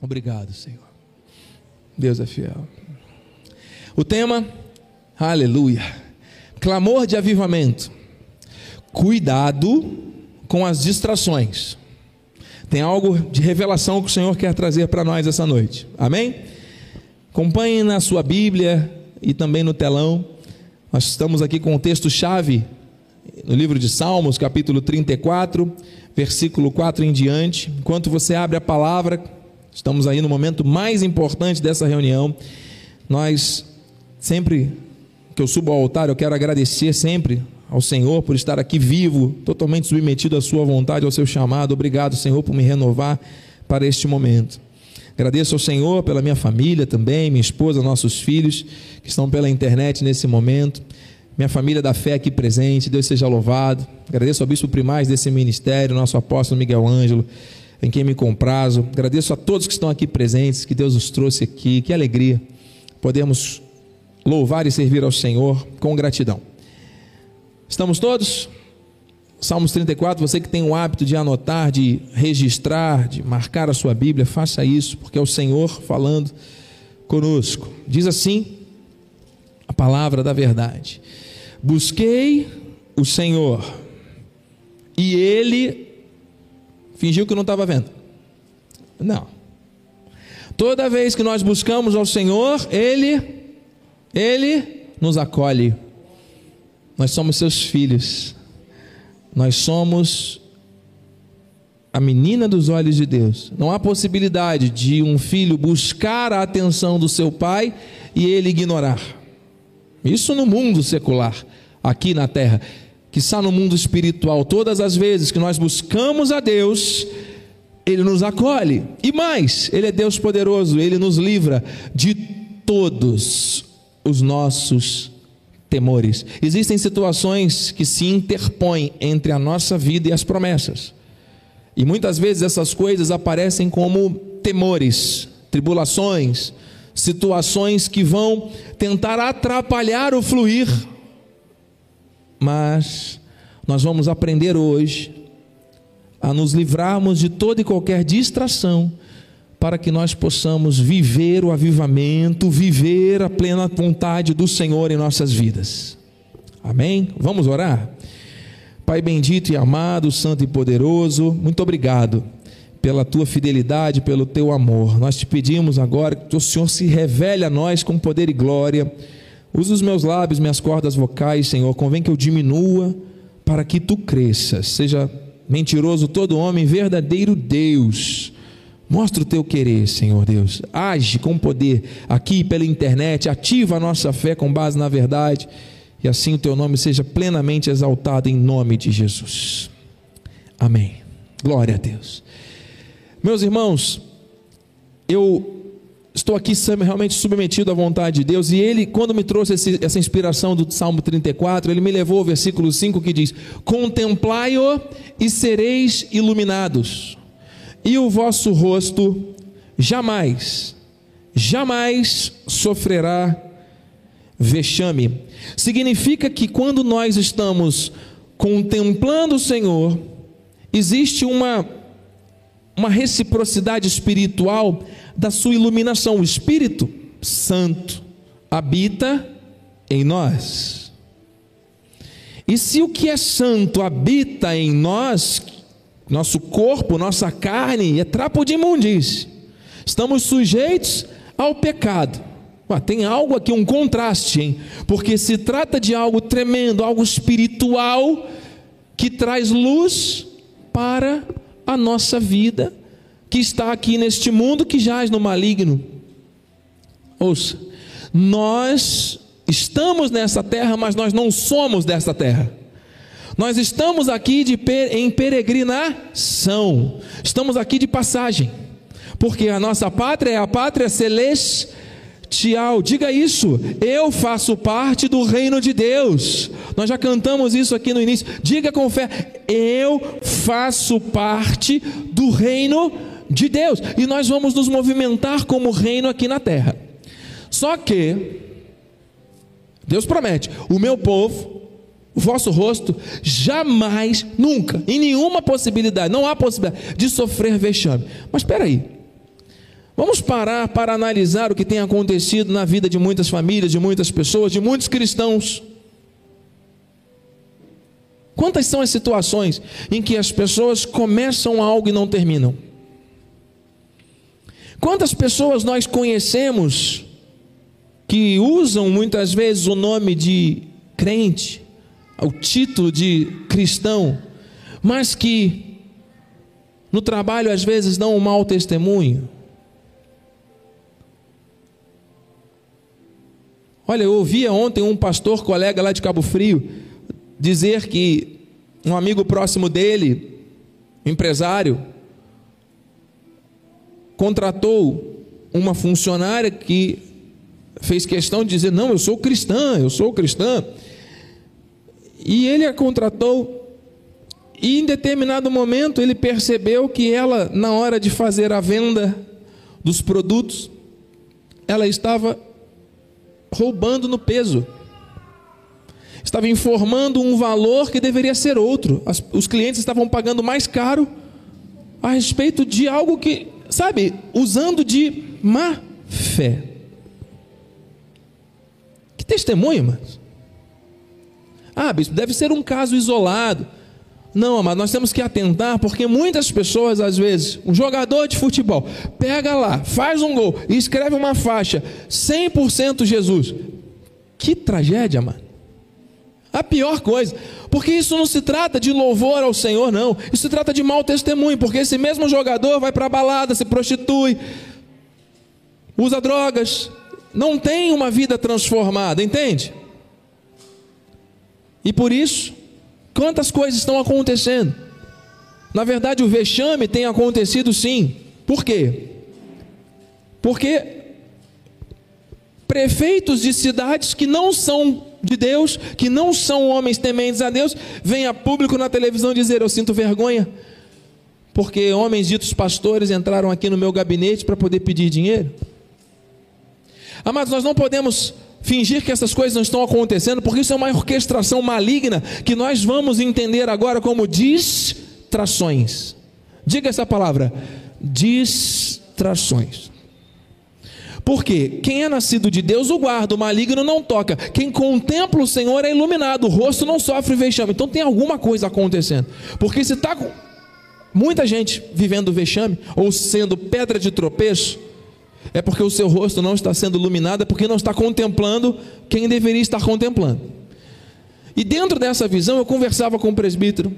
Obrigado, Senhor. Deus é fiel. O tema, aleluia. Clamor de avivamento. Cuidado com as distrações. Tem algo de revelação que o Senhor quer trazer para nós essa noite. Amém? Acompanhe na sua Bíblia e também no telão. Nós estamos aqui com o texto-chave no livro de Salmos, capítulo 34, versículo 4 em diante. Enquanto você abre a palavra, estamos aí no momento mais importante dessa reunião. Nós, sempre que eu subo ao altar, eu quero agradecer sempre ao Senhor por estar aqui vivo, totalmente submetido à Sua vontade, ao seu chamado. Obrigado, Senhor, por me renovar para este momento. Agradeço ao Senhor pela minha família também, minha esposa, nossos filhos que estão pela internet nesse momento minha família da fé aqui presente, Deus seja louvado. Agradeço ao bispo primaz desse ministério, nosso apóstolo Miguel Ângelo, em quem me comprazo. Agradeço a todos que estão aqui presentes, que Deus nos trouxe aqui. Que alegria podemos louvar e servir ao Senhor com gratidão. Estamos todos? Salmos 34, você que tem o hábito de anotar, de registrar, de marcar a sua Bíblia, faça isso, porque é o Senhor falando conosco. Diz assim a palavra da verdade. Busquei o Senhor e ele fingiu que não estava vendo. Não. Toda vez que nós buscamos ao Senhor, ele ele nos acolhe. Nós somos seus filhos. Nós somos a menina dos olhos de Deus. Não há possibilidade de um filho buscar a atenção do seu pai e ele ignorar. Isso no mundo secular, aqui na terra, que está no mundo espiritual. Todas as vezes que nós buscamos a Deus, Ele nos acolhe. E mais, Ele é Deus poderoso, Ele nos livra de todos os nossos temores. Existem situações que se interpõem entre a nossa vida e as promessas. E muitas vezes essas coisas aparecem como temores, tribulações, situações que vão tentar atrapalhar o fluir. Mas nós vamos aprender hoje a nos livrarmos de toda e qualquer distração, para que nós possamos viver o avivamento, viver a plena vontade do Senhor em nossas vidas. Amém? Vamos orar? Pai bendito e amado, santo e poderoso, muito obrigado pela tua fidelidade, pelo teu amor. Nós te pedimos agora que o Senhor se revele a nós com poder e glória. Usa os meus lábios, minhas cordas vocais, Senhor. Convém que eu diminua para que tu cresças. Seja mentiroso todo homem, verdadeiro Deus. Mostra o teu querer, Senhor Deus. Age com poder aqui pela internet, ativa a nossa fé com base na verdade, e assim o teu nome seja plenamente exaltado em nome de Jesus. Amém. Glória a Deus. Meus irmãos, eu estou aqui realmente submetido à vontade de Deus, e ele, quando me trouxe esse, essa inspiração do Salmo 34, ele me levou ao versículo 5 que diz: Contemplai-o e sereis iluminados, e o vosso rosto jamais, jamais sofrerá vexame. Significa que quando nós estamos contemplando o Senhor, existe uma uma reciprocidade espiritual da sua iluminação. O Espírito Santo habita em nós. E se o que é santo habita em nós, nosso corpo, nossa carne, é trapo de imundície, estamos sujeitos ao pecado. tem algo aqui, um contraste, hein? porque se trata de algo tremendo, algo espiritual, que traz luz para a nossa vida que está aqui neste mundo que jaz no maligno. Ouça, nós estamos nessa terra, mas nós não somos desta terra. Nós estamos aqui de, em peregrinação, estamos aqui de passagem, porque a nossa pátria é a pátria celeste Tial, diga isso. Eu faço parte do reino de Deus. Nós já cantamos isso aqui no início. Diga com fé: Eu faço parte do reino de Deus. E nós vamos nos movimentar como reino aqui na terra. Só que Deus promete: o meu povo, o vosso rosto, jamais, nunca, em nenhuma possibilidade, não há possibilidade de sofrer vexame. Mas espera aí. Vamos parar para analisar o que tem acontecido na vida de muitas famílias, de muitas pessoas, de muitos cristãos. Quantas são as situações em que as pessoas começam algo e não terminam? Quantas pessoas nós conhecemos que usam muitas vezes o nome de crente, o título de cristão, mas que no trabalho às vezes dão um mau testemunho? Olha, eu ouvia ontem um pastor colega lá de Cabo Frio dizer que um amigo próximo dele, empresário, contratou uma funcionária que fez questão de dizer: Não, eu sou cristã, eu sou cristã. E ele a contratou, e em determinado momento ele percebeu que ela, na hora de fazer a venda dos produtos, ela estava roubando no peso. Estava informando um valor que deveria ser outro. As, os clientes estavam pagando mais caro a respeito de algo que, sabe, usando de má fé. Que testemunho, mas. Ah, bispo, deve ser um caso isolado. Não, mas nós temos que atentar, porque muitas pessoas, às vezes, um jogador de futebol, pega lá, faz um gol e escreve uma faixa, 100% Jesus. Que tragédia, mano. A pior coisa, porque isso não se trata de louvor ao Senhor, não. Isso se trata de mau testemunho, porque esse mesmo jogador vai para a balada, se prostitui, usa drogas, não tem uma vida transformada, entende? E por isso, Quantas coisas estão acontecendo? Na verdade, o vexame tem acontecido sim. Por quê? Porque prefeitos de cidades que não são de Deus, que não são homens tementes a Deus, vêm a público na televisão dizer: Eu sinto vergonha, porque homens ditos pastores entraram aqui no meu gabinete para poder pedir dinheiro. Amados, nós não podemos fingir que essas coisas não estão acontecendo, porque isso é uma orquestração maligna que nós vamos entender agora como distrações. Diga essa palavra: distrações. Porque quem é nascido de Deus o guarda, o maligno não toca. Quem contempla o Senhor é iluminado, o rosto não sofre vexame. Então tem alguma coisa acontecendo. Porque se está muita gente vivendo vexame ou sendo pedra de tropeço, é porque o seu rosto não está sendo iluminado, é porque não está contemplando quem deveria estar contemplando. E dentro dessa visão, eu conversava com o presbítero,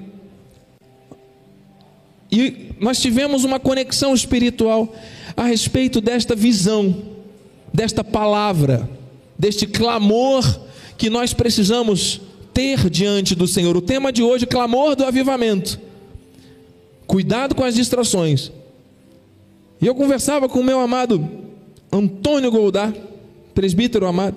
e nós tivemos uma conexão espiritual a respeito desta visão, desta palavra, deste clamor que nós precisamos ter diante do Senhor. O tema de hoje, clamor do avivamento. Cuidado com as distrações. E eu conversava com o meu amado Antônio Goldar, presbítero amado.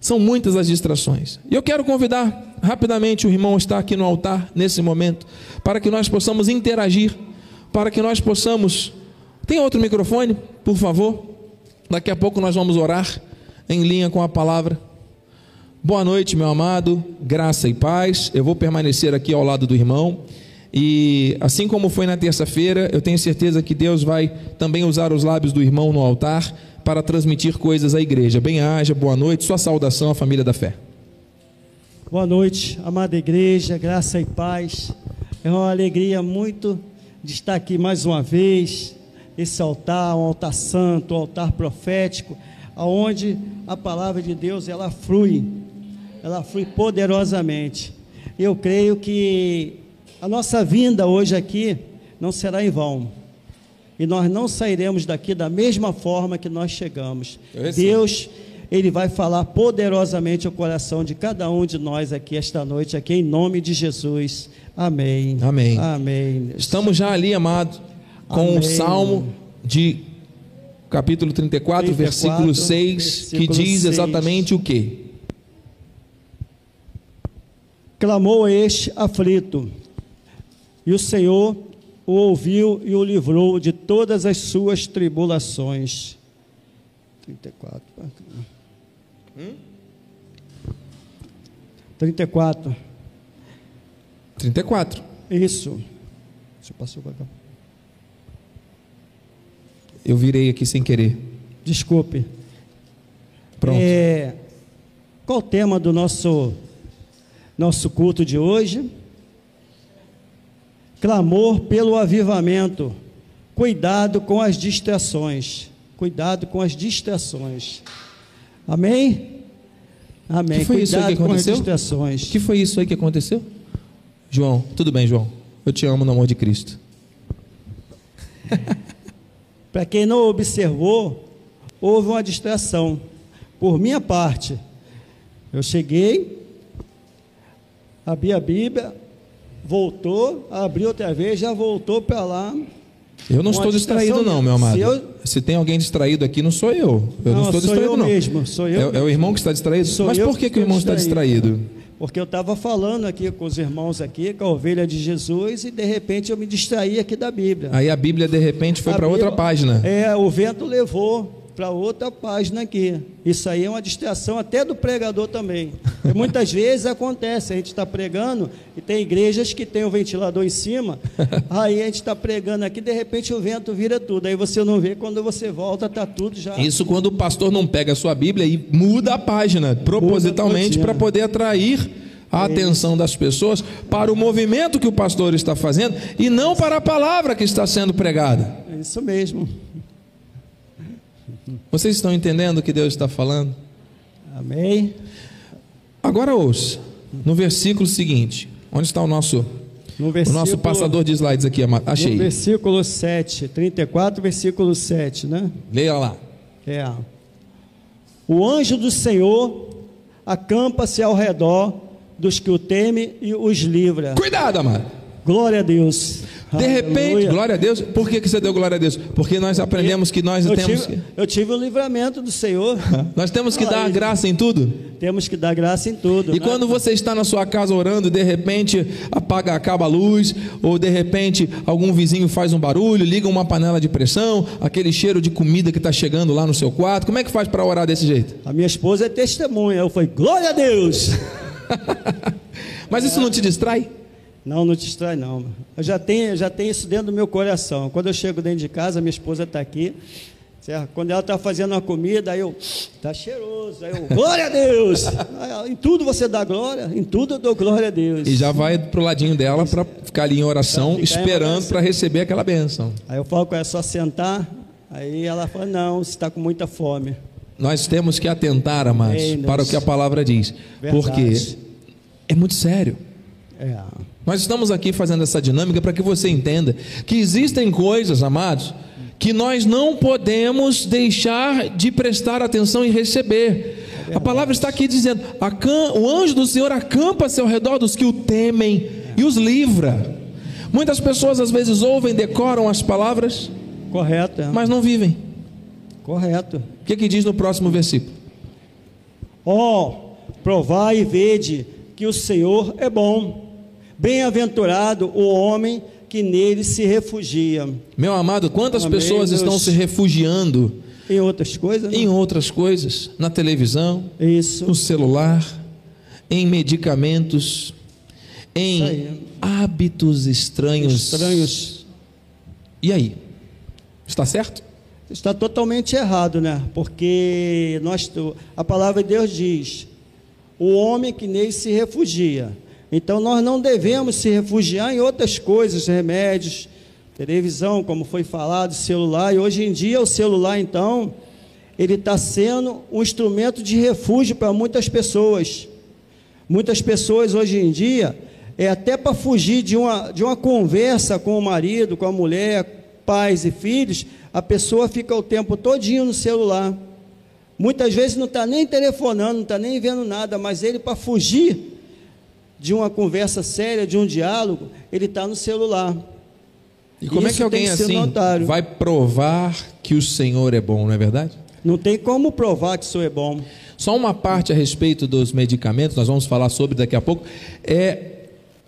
São muitas as distrações. E eu quero convidar rapidamente o irmão está aqui no altar nesse momento, para que nós possamos interagir, para que nós possamos. Tem outro microfone, por favor? Daqui a pouco nós vamos orar em linha com a palavra. Boa noite, meu amado, graça e paz. Eu vou permanecer aqui ao lado do irmão. E assim como foi na terça-feira, eu tenho certeza que Deus vai também usar os lábios do irmão no altar para transmitir coisas à igreja. Bem-haja, boa noite, sua saudação à família da fé. Boa noite, amada igreja, graça e paz. É uma alegria muito de estar aqui mais uma vez. Esse altar, um altar santo, um altar profético, aonde a palavra de Deus ela flui, ela flui poderosamente. Eu creio que a nossa vinda hoje aqui não será em vão. E nós não sairemos daqui da mesma forma que nós chegamos. Deus, Ele vai falar poderosamente ao coração de cada um de nós aqui esta noite, aqui em nome de Jesus. Amém. Amém. Amém. Estamos já ali, amado, com Amém. o Salmo de capítulo 34, 34 versículo 6, versículo que diz 6. exatamente o que? Clamou este aflito e o Senhor o ouviu e o livrou de todas as suas tribulações. 34. Hum? 34. 34. Isso. Você passou para cá. Eu virei aqui sem querer. Desculpe. Pronto. É, qual o tema do nosso, nosso culto de hoje? Clamor pelo avivamento. Cuidado com as distrações. Cuidado com as distrações. Amém? Amém. Que foi isso aí Cuidado que com as aconteceu? distrações. O que foi isso aí que aconteceu? João, tudo bem, João. Eu te amo no amor de Cristo. Para quem não observou, houve uma distração. Por minha parte, eu cheguei, abri a Bíblia, voltou, abri outra vez, já voltou para lá. Eu não estou distraído, não, meu amado. Se eu- Se tem alguém distraído aqui, não sou eu. Eu não, Não, estou sou distraído, eu não. mesmo, sou eu É, é o irmão que está distraído? Sou Mas por que, que o irmão está distraído? Porque eu estava falando aqui com os irmãos aqui, com a ovelha de Jesus, e de repente eu me distraí aqui da Bíblia. Aí a Bíblia, de repente, foi para outra página. É, o vento levou para outra página aqui. Isso aí é uma distração até do pregador também. E muitas vezes acontece, a gente está pregando e tem igrejas que tem o ventilador em cima, aí a gente está pregando aqui, de repente o vento vira tudo. Aí você não vê, quando você volta, está tudo já. Isso quando o pastor não pega a sua Bíblia e muda a página, propositalmente, para poder atrair a atenção das pessoas para o movimento que o pastor está fazendo e não para a palavra que está sendo pregada. É isso mesmo. Vocês estão entendendo o que Deus está falando? Amém. Agora ouça, no versículo seguinte, onde está o nosso, No o nosso passador de slides aqui? amado? No Achei. versículo 7, 34, versículo 7, né? Leia lá. É. O anjo do Senhor acampa-se ao redor dos que o temem e os livra. Cuidado, amado. Glória a Deus. De repente, Aleluia. glória a Deus. Por que, que você deu glória a Deus? Porque nós aprendemos que nós eu temos tive, que, eu tive o livramento do Senhor. nós temos que dar graça em tudo. Temos que dar graça em tudo. E né? quando você está na sua casa orando de repente apaga, acaba a luz, ou de repente algum vizinho faz um barulho, liga uma panela de pressão, aquele cheiro de comida que está chegando lá no seu quarto, como é que faz para orar desse jeito? A minha esposa é testemunha. Eu falei, glória a Deus. Mas isso não te distrai? Não, não te distrai não. Eu já tenho, já tenho isso dentro do meu coração. Quando eu chego dentro de casa, minha esposa está aqui. certo? Quando ela está fazendo uma comida, aí eu, tá cheiroso. Aí eu, glória a Deus. Em tudo você dá glória, em tudo eu dou glória a Deus. E já vai pro ladinho dela para ficar ali em oração, esperando para receber aquela bênção. Aí eu falo com ela, é só sentar. Aí ela fala, não, você está com muita fome. Nós temos que atentar, amados, para o que a palavra diz, Verdade. porque é muito sério. É. Nós estamos aqui fazendo essa dinâmica para que você entenda que existem coisas, amados, que nós não podemos deixar de prestar atenção e receber. A palavra está aqui dizendo: "Acam- o anjo do Senhor acampa-se ao redor dos que o temem e os livra. Muitas pessoas às vezes ouvem, decoram as palavras, Correto, é. mas não vivem. correto. O que, que diz no próximo versículo? Ó, provai e vede que o Senhor é bom. Bem-aventurado o homem que nele se refugia. Meu amado, quantas Amém, pessoas Deus. estão se refugiando Em outras coisas, em não? outras coisas, na televisão, isso. no celular, em medicamentos, em hábitos estranhos. Estranhos. E aí? Está certo? Está totalmente errado, né? Porque nós, a palavra de Deus diz: o homem que nele se refugia. Então nós não devemos se refugiar em outras coisas, remédios, televisão, como foi falado, celular. E hoje em dia o celular, então, ele está sendo um instrumento de refúgio para muitas pessoas. Muitas pessoas hoje em dia, é até para fugir de uma, de uma conversa com o marido, com a mulher, pais e filhos, a pessoa fica o tempo todinho no celular. Muitas vezes não está nem telefonando, não está nem vendo nada, mas ele, para fugir de uma conversa séria, de um diálogo, ele está no celular. E como é Isso que alguém que assim notário. vai provar que o Senhor é bom, não é verdade? Não tem como provar que isso é bom. Só uma parte a respeito dos medicamentos, nós vamos falar sobre daqui a pouco, é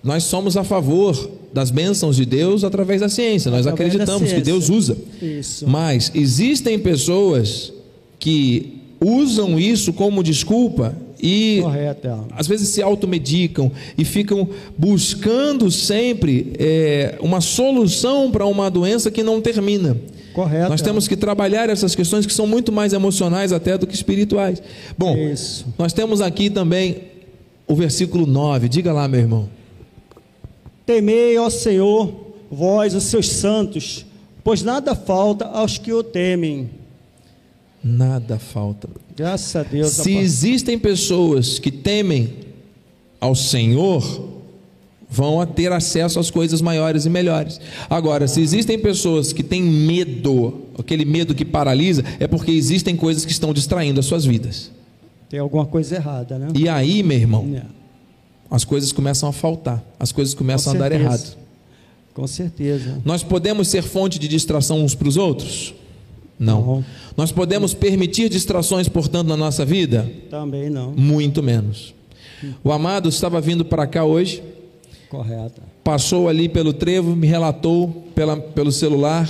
nós somos a favor das bênçãos de Deus através da ciência. Nós Através acreditamos que ciência. Deus usa. Isso. Mas existem pessoas que usam isso como desculpa e Correto. é. às vezes se automedicam e ficam buscando sempre é, uma solução para uma doença que não termina. Correto. Nós é. temos que trabalhar essas questões que são muito mais emocionais até do que espirituais. Bom, Isso. nós temos aqui também o versículo 9. Diga lá, meu irmão. Temei, ó Senhor, vós, os seus santos, pois nada falta aos que o temem. Nada falta. Graças a Deus. Se existem pessoas que temem ao Senhor, vão a ter acesso às coisas maiores e melhores. Agora, se existem pessoas que têm medo, aquele medo que paralisa, é porque existem coisas que estão distraindo as suas vidas. Tem alguma coisa errada, né? E aí, meu irmão, É, as coisas começam a faltar, as coisas começam a Com dar certeza. errado. Com certeza. Nós podemos ser fonte de distração uns para os outros? Não. Não. Nós podemos permitir distrações, portanto, na nossa vida? Também não. Muito menos. O amado estava vindo para cá hoje, Correto. passou ali pelo trevo, me relatou pela, pelo celular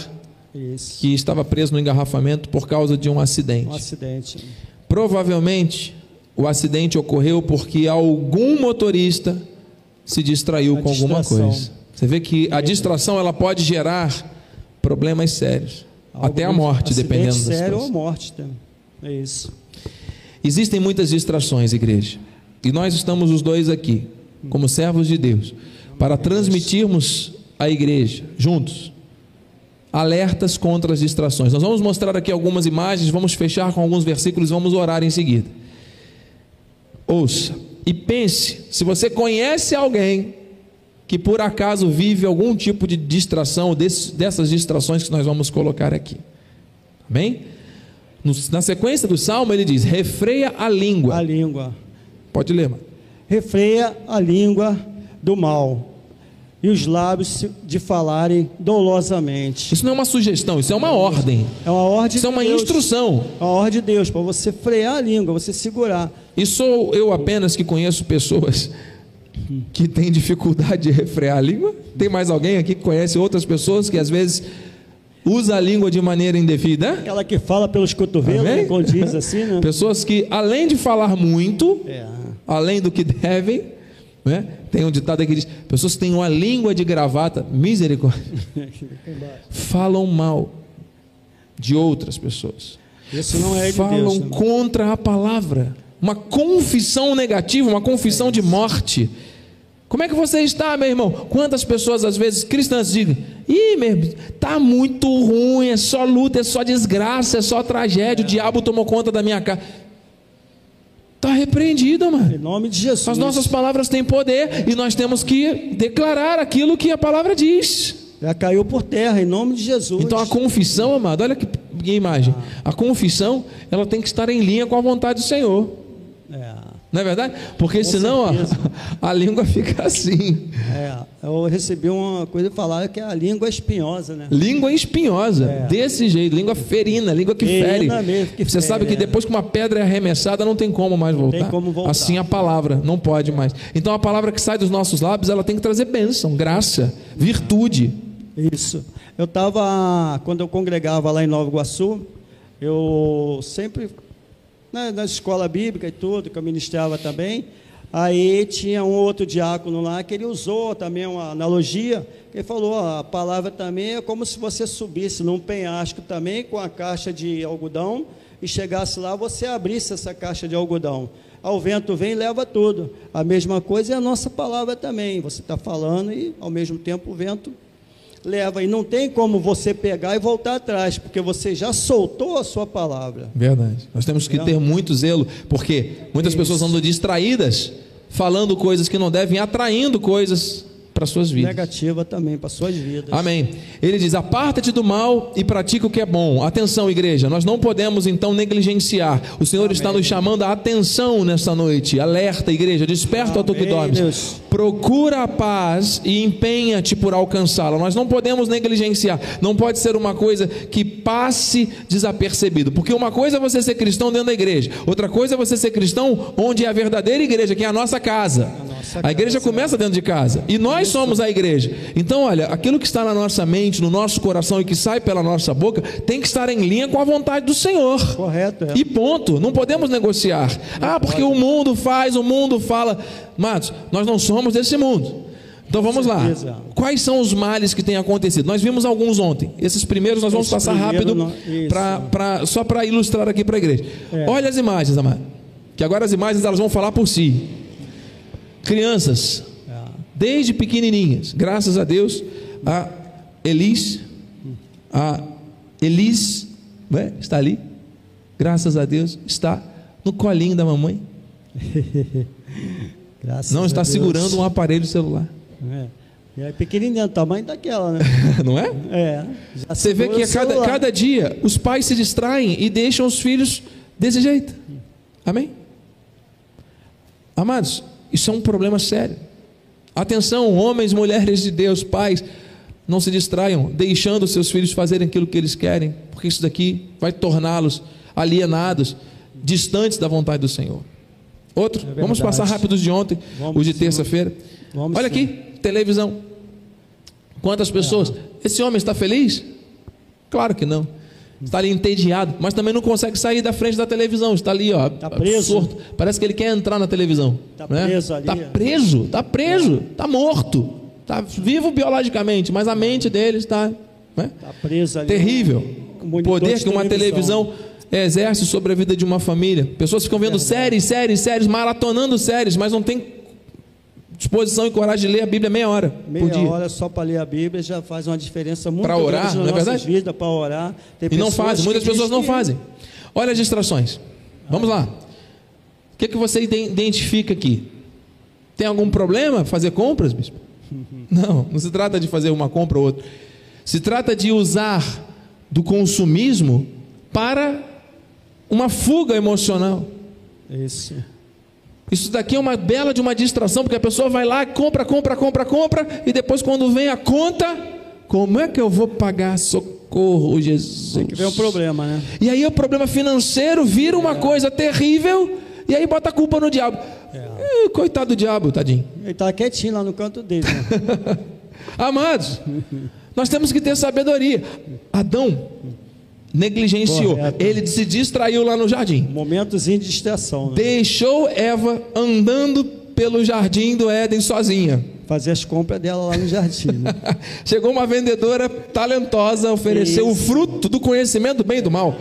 Isso. que estava preso no engarrafamento por causa de um Um acidente. acidente. Provavelmente o acidente ocorreu porque algum motorista se distraiu A com alguma distração. coisa. Você vê que a distração ela pode gerar problemas sérios, até a morte, dependendo da sério ou morte. É isso. Existem muitas distrações, igreja. E nós estamos os dois aqui, como servos de Deus, para transmitirmos à igreja, juntos, alertas contra as distrações. Nós vamos mostrar aqui algumas imagens, vamos fechar com alguns versículos e vamos orar em seguida. Ouça e pense: se você conhece alguém que por acaso vive algum tipo de distração, dessas distrações que nós vamos colocar aqui. Amém? Na sequência do salmo, ele diz: refreia a língua. A língua. Pode ler, mano. Refreia a língua do mal e os lábios de falarem dolosamente. Isso não é uma sugestão, isso é uma ordem. É uma ordem Isso é uma de Deus. instrução. É uma ordem de Deus para você frear a língua, você segurar. E sou eu apenas que conheço pessoas que têm dificuldade de refrear a língua? Tem mais alguém aqui que conhece outras pessoas que às vezes usa a língua de maneira indevida? Aquela que fala pelos cotovelos, Amém? né, quando diz assim, né? Pessoas que, além de falar muito, É. além do que devem, né? tem um ditado que diz: pessoas que têm uma língua de gravata, misericórdia, falam mal de outras pessoas. Isso não é de falam Deus. né? contra a palavra. Uma confissão negativa, uma confissão de morte. Como é que você está, meu irmão? Quantas pessoas, às vezes, cristãs dizem: Ih, meu irmão, tá muito ruim, é só luta, é só desgraça, é só tragédia, o diabo tomou conta da minha casa. Está repreendido, mano. Em nome de Jesus. As nossas palavras têm poder e nós temos que declarar aquilo que a palavra diz. Já caiu por terra, em nome de Jesus. Então a confissão, amado, olha que, que imagem. A confissão, ela tem que estar em linha com a vontade do Senhor. É, Não é verdade? Porque senão ó, certeza. a língua fica assim. é, eu recebi uma coisa falar que a língua é espinhosa, né? Língua espinhosa, É. desse jeito, língua ferina, língua que Ferina fere. mesmo, que Você fere, sabe que é. depois que uma pedra é arremessada, não tem como mais voltar. tem como voltar. Assim a palavra, não pode mais. Então a palavra que sai dos nossos lábios, ela tem que trazer bênção, graça, virtude. Isso. Eu estava, quando eu congregava lá em Nova Iguaçu, eu sempre, né, na escola bíblica e tudo, que eu ministrava também, aí tinha um outro diácono lá que ele usou também uma analogia, ele falou, ó, a palavra também é como se você subisse num penhasco também com a caixa de algodão e chegasse lá, você abrisse essa caixa de algodão. Ao vento vem e leva tudo. A mesma coisa é a nossa palavra também. Você está falando e ao mesmo tempo o vento leva. E não tem como você pegar e voltar atrás, porque você já soltou a sua palavra. Verdade. Nós temos que ter muito zelo, porque muitas pessoas andam distraídas, falando coisas que não devem, atraindo coisas para suas vidas. Negativa também para suas vidas. Amém. Ele diz: aparta-te do mal e pratica o que é bom. Atenção, igreja, nós não podemos então negligenciar. O Senhor está nos chamando a atenção nessa noite. Alerta, igreja, desperta ao tu que Amém, dormes. Deus. Procura a paz e empenha-te por alcançá-la. Nós não podemos negligenciar. Não pode ser uma coisa que passe desapercebido. Porque uma coisa é você ser cristão dentro da igreja, outra coisa é você ser cristão onde é a verdadeira igreja, que é a nossa casa. Nossa A igreja graça. começa dentro de casa. E nós somos a igreja. Então, olha, aquilo que está na nossa mente, no nosso coração e que sai pela nossa boca, tem que estar em linha com a vontade do Senhor. Correto, é. E ponto. Não podemos negociar. Ah, porque o mundo faz, o mundo fala. Matos, nós não somos desse mundo. Então vamos lá. Quais são os males que têm acontecido? Nós vimos alguns ontem. Esses primeiros nós vamos Esse passar rápido não- pra, pra- só para ilustrar aqui para a igreja. É. Olha as imagens, amado. Que agora as imagens elas vão falar por si. Crianças, É. desde pequenininhas, graças a Deus, a Elis, a Elis, ué, está ali, graças a Deus, está no colinho da mamãe, Graças não está Deus. segurando um aparelho celular, É. É pequenininha, do tamanho daquela, né? não é? É. Você vê que o a cada, cada dia os pais se distraem e deixam os filhos desse jeito. Amém? Amados, isso é um problema sério. Atenção, homens, mulheres de Deus, pais, não se distraiam, deixando seus filhos fazerem aquilo que eles querem, porque isso daqui vai torná-los alienados, distantes da vontade do Senhor. Outro, É vamos passar rápidos de ontem, Vamos os de terça-feira. Olha aqui, televisão. Quantas pessoas? Esse homem está feliz? Claro que não. Está ali entediado, mas também não consegue sair da frente da televisão. Está ali, ó, Está preso. absorto. Parece que ele quer entrar na televisão. Está né? preso ali. Está preso, está preso, está morto. Está vivo biologicamente, mas a mente dele está né? Tá preso ali. terrível. com O poder de que uma televisão exerce sobre a vida de uma família. Pessoas ficam vendo séries, séries, séries, maratonando séries, mas não tem disposição e coragem de ler a Bíblia meia hora Meia por dia. hora só para ler a Bíblia já faz uma diferença muito Pra orar, grande não nas é verdade? vidas, para orar. Tem E não fazem, muitas pessoas não fazem. Olha as distrações. Vamos lá. O que, que você iden- identifica aqui? Tem algum problema fazer compras, bispo? Não, não se trata de fazer uma compra ou outra. Se trata de usar do consumismo para uma fuga emocional. Isso. Isso daqui é uma bela de uma distração, porque a pessoa vai lá, compra, compra, compra, compra, e depois quando vem a conta, como é que eu vou pagar? Socorro, Jesus. Tem que ver um problema, né? E aí o problema financeiro vira uma coisa terrível, e aí bota a culpa no diabo. Ih, coitado do diabo, tadinho. Ele está quietinho lá no canto dele. Né? Amados, nós temos que ter sabedoria. Adão negligenciou, Correto. ele se distraiu lá no jardim. Momentozinho de distração. Né? Deixou Eva andando pelo jardim do Éden sozinha. Fazer as compras dela lá no jardim. Né? Chegou uma vendedora talentosa, ofereceu o Isso. fruto do conhecimento do bem e do mal.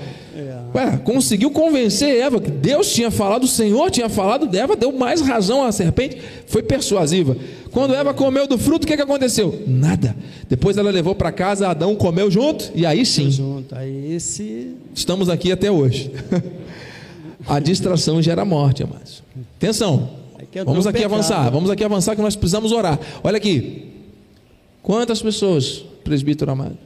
Ué, conseguiu convencer Eva que Deus tinha falado, o Senhor tinha falado, Eva deu mais razão à serpente, foi persuasiva. Quando Eva comeu do fruto, o que, que aconteceu? Nada. Depois ela levou para casa, Adão comeu junto, e aí sim, Junto. Aí esse. estamos aqui até hoje. A distração gera morte, amados. Atenção, vamos aqui avançar, vamos aqui avançar que nós precisamos orar. Olha aqui, quantas pessoas, presbítero amado,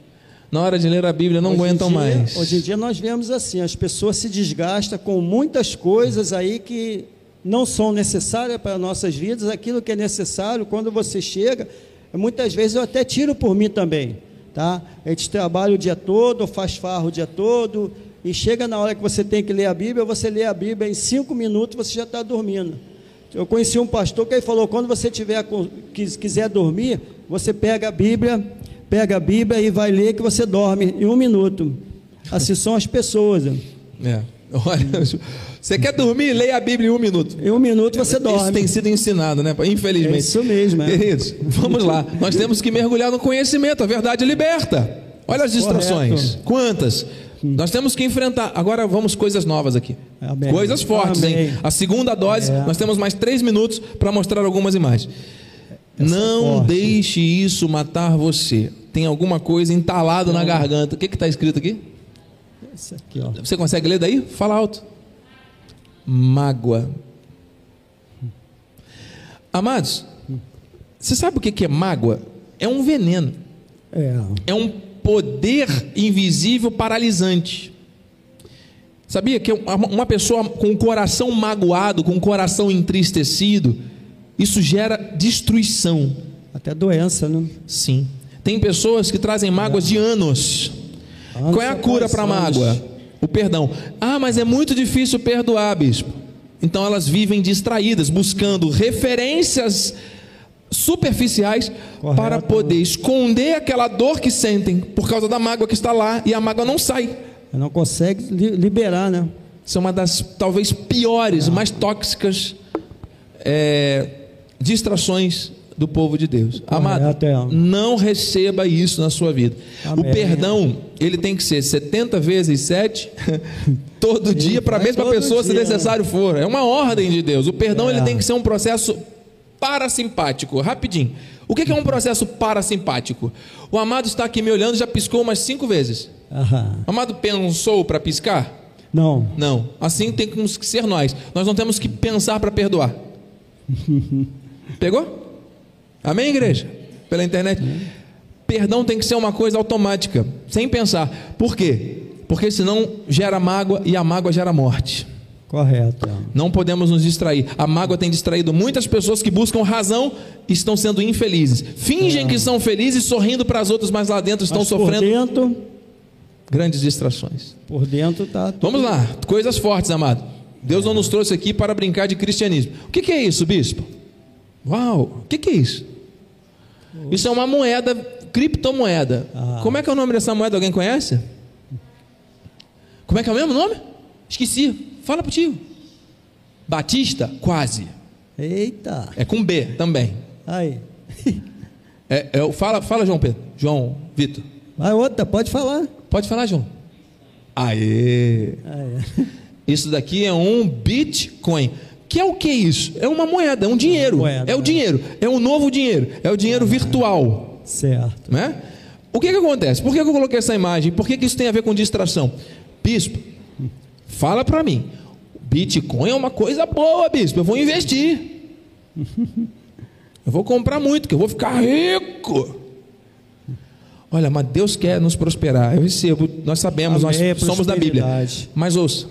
na hora de ler a Bíblia não Hoje aguentam dia- mais. Hoje em dia nós vemos assim, as pessoas se desgastam com muitas coisas aí que não são necessárias para nossas vidas. Aquilo que é necessário, quando você chega, muitas vezes eu até tiro por mim também, tá? A gente trabalha o dia todo, faz farro o dia todo, e chega na hora que você tem que ler a Bíblia, você lê a Bíblia em cinco minutos, você já está dormindo. Eu conheci um pastor que ele falou: quando você tiver quiser dormir, você pega a Bíblia, pega a Bíblia e vai ler que você dorme em um minuto. Assim são as pessoas. É. Olha, você quer dormir? Leia a Bíblia em um minuto. Em um minuto você Isso dorme. tem sido ensinado, né? Infelizmente. É isso mesmo, é. Queridos, vamos lá. Nós temos que mergulhar no conhecimento. A verdade liberta. Olha as distrações. Correto. Quantas? Nós temos que enfrentar. Agora vamos coisas novas aqui. Amém. Coisas fortes, Amém. hein? A segunda dose, É. nós temos mais três minutos para mostrar algumas imagens. Não deixe isso matar você. Tem alguma coisa entalada na garganta. O que está escrito aqui? Esse aqui, ó. Você consegue ler daí? Fala alto. Mágoa. Amados, você sabe o que é mágoa? É um veneno. É. É um poder invisível paralisante. Sabia que uma uma pessoa com o coração magoado, com o coração entristecido, isso gera destruição. Até doença, né? Sim. Tem pessoas que trazem mágoas de anos. Anos Qual é a cura para a mágoa? O perdão. Ah, mas é muito difícil perdoar, bispo. Então elas vivem distraídas, buscando referências superficiais Correto. para poder esconder aquela dor que sentem por causa da mágoa que está lá e a mágoa não sai. Não consegue li- liberar, né? Isso é uma das talvez piores, mais tóxicas é, distrações do povo de Deus. Amado, é. não receba isso na sua vida. O Amém. perdão, ele tem que ser 70 vezes 7 todo dia para a vai mesma pessoa, se dia, necessário for. É uma ordem de Deus. O perdão, É. ele tem que ser um processo parasimpático. Rapidinho. O que que é um processo parasimpático? O amado está aqui me olhando, já piscou umas cinco vezes. Aham. O amado pensou para piscar? Não. Não. Assim temos que ser nós. Nós não temos que pensar para perdoar. Pegou? Amém, igreja? Pela internet. Perdão tem que ser uma coisa automática, sem pensar. Por quê? Porque senão gera mágoa e a mágoa gera morte. Correto. Não podemos nos distrair. A mágoa tem distraído muitas pessoas que buscam razão e estão sendo infelizes. Fingem que são felizes, sorrindo para as outras, mas lá dentro estão Mas sofrendo Por dentro, grandes distrações. por dentro tá. tudo- Vamos lá, coisas fortes, amado. Deus não nos trouxe aqui para brincar de cristianismo. O que, que é isso, bispo? Uau, o que, que é isso? Isso é uma moeda, criptomoeda. Ah. Como é que é o nome dessa moeda? Alguém conhece? Como é que é o mesmo nome? Esqueci. Fala pro tio. Batista? Quase. Eita. É com B também. Aí. É, é fala, fala, João Pedro. João Vitor. Vai outra, pode falar. Pode falar, João. Aê. Aí. Isso daqui é um Bitcoin. Que é o que isso? É uma moeda, é um dinheiro. Moeda, é o né? dinheiro, é um novo dinheiro, é o dinheiro virtual. Certo. Né? O que, que acontece? Por que, que eu coloquei essa imagem? Por que, que isso tem a ver com distração? Bispo, fala para mim. Bitcoin é uma coisa boa, bispo. Eu vou investir. Eu vou comprar muito, que eu vou ficar rico. Olha, mas Deus quer nos prosperar. Eu recebo, nós sabemos, Amém, nós somos da Bíblia. Mas ouça,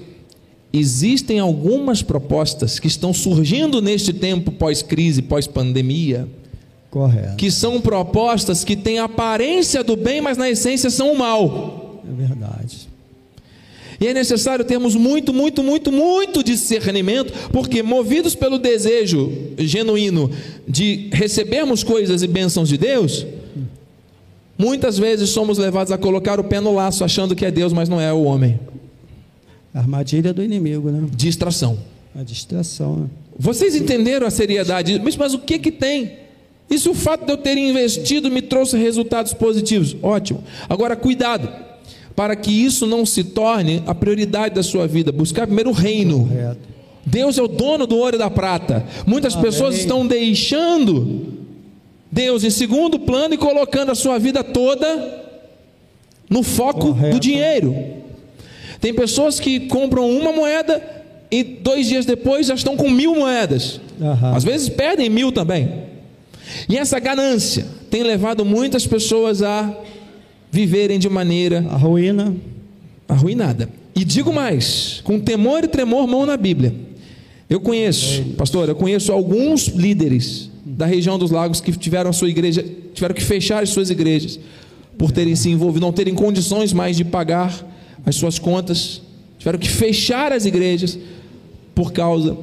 existem algumas propostas que estão surgindo neste tempo pós-crise, pós-pandemia, Correto. que são propostas que têm aparência do bem, mas na essência são o mal. É verdade. E é necessário termos muito, muito, muito, muito discernimento, porque movidos pelo desejo genuíno de recebermos coisas e bênçãos de Deus, muitas vezes somos levados a colocar o pé no laço, achando que é Deus, mas não é o homem. Armadilha do inimigo, né? Distração. A distração, né? Vocês entenderam a seriedade? Mas, mas o que que tem? E se o fato de eu ter investido me trouxe resultados positivos? Ótimo. Agora, cuidado, para que isso não se torne a prioridade da sua vida. Buscar primeiro o reino. Correto. Deus é o dono do ouro e da prata. Muitas Amém. pessoas estão deixando Deus em segundo plano e colocando a sua vida toda no foco Correto. do dinheiro. Tem pessoas que compram uma moeda e dois dias depois já estão com mil moedas. Aham. Às vezes perdem mil também. E essa ganância tem levado muitas pessoas a viverem de maneira A ruína. arruinada. E digo mais, com temor e tremor, mão na Bíblia. Eu conheço, pastor, eu conheço alguns líderes da região dos lagos que tiveram a sua igreja, tiveram que fechar as suas igrejas por terem se envolvido, não terem condições mais de pagar as suas contas, tiveram que fechar as igrejas por causa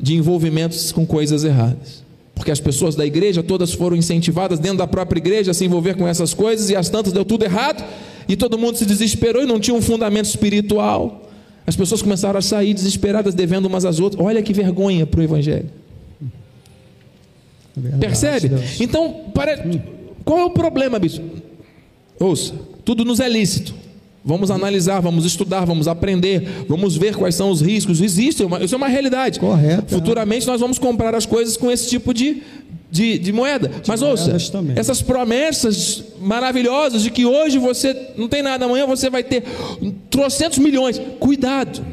de envolvimentos com coisas erradas. Porque as pessoas da igreja todas foram incentivadas dentro da própria igreja a se envolver com essas coisas e as tantas deu tudo errado e todo mundo se desesperou e não tinha um fundamento espiritual. As pessoas começaram a sair desesperadas, devendo umas às outras. Olha que vergonha para o evangelho. É verdade, Percebe? Deus. Então, para... qual é o problema, bispo? Ouça, tudo nos é lícito. Vamos analisar, vamos estudar, vamos aprender, vamos ver quais são os riscos. Existe, uma- isso é uma realidade. Correto. Futuramente nós vamos comprar as coisas com esse tipo de, de, de moeda. Mas ouça, também. essas promessas maravilhosas de que hoje você não tem nada, amanhã você vai ter trocentos milhões. Cuidado.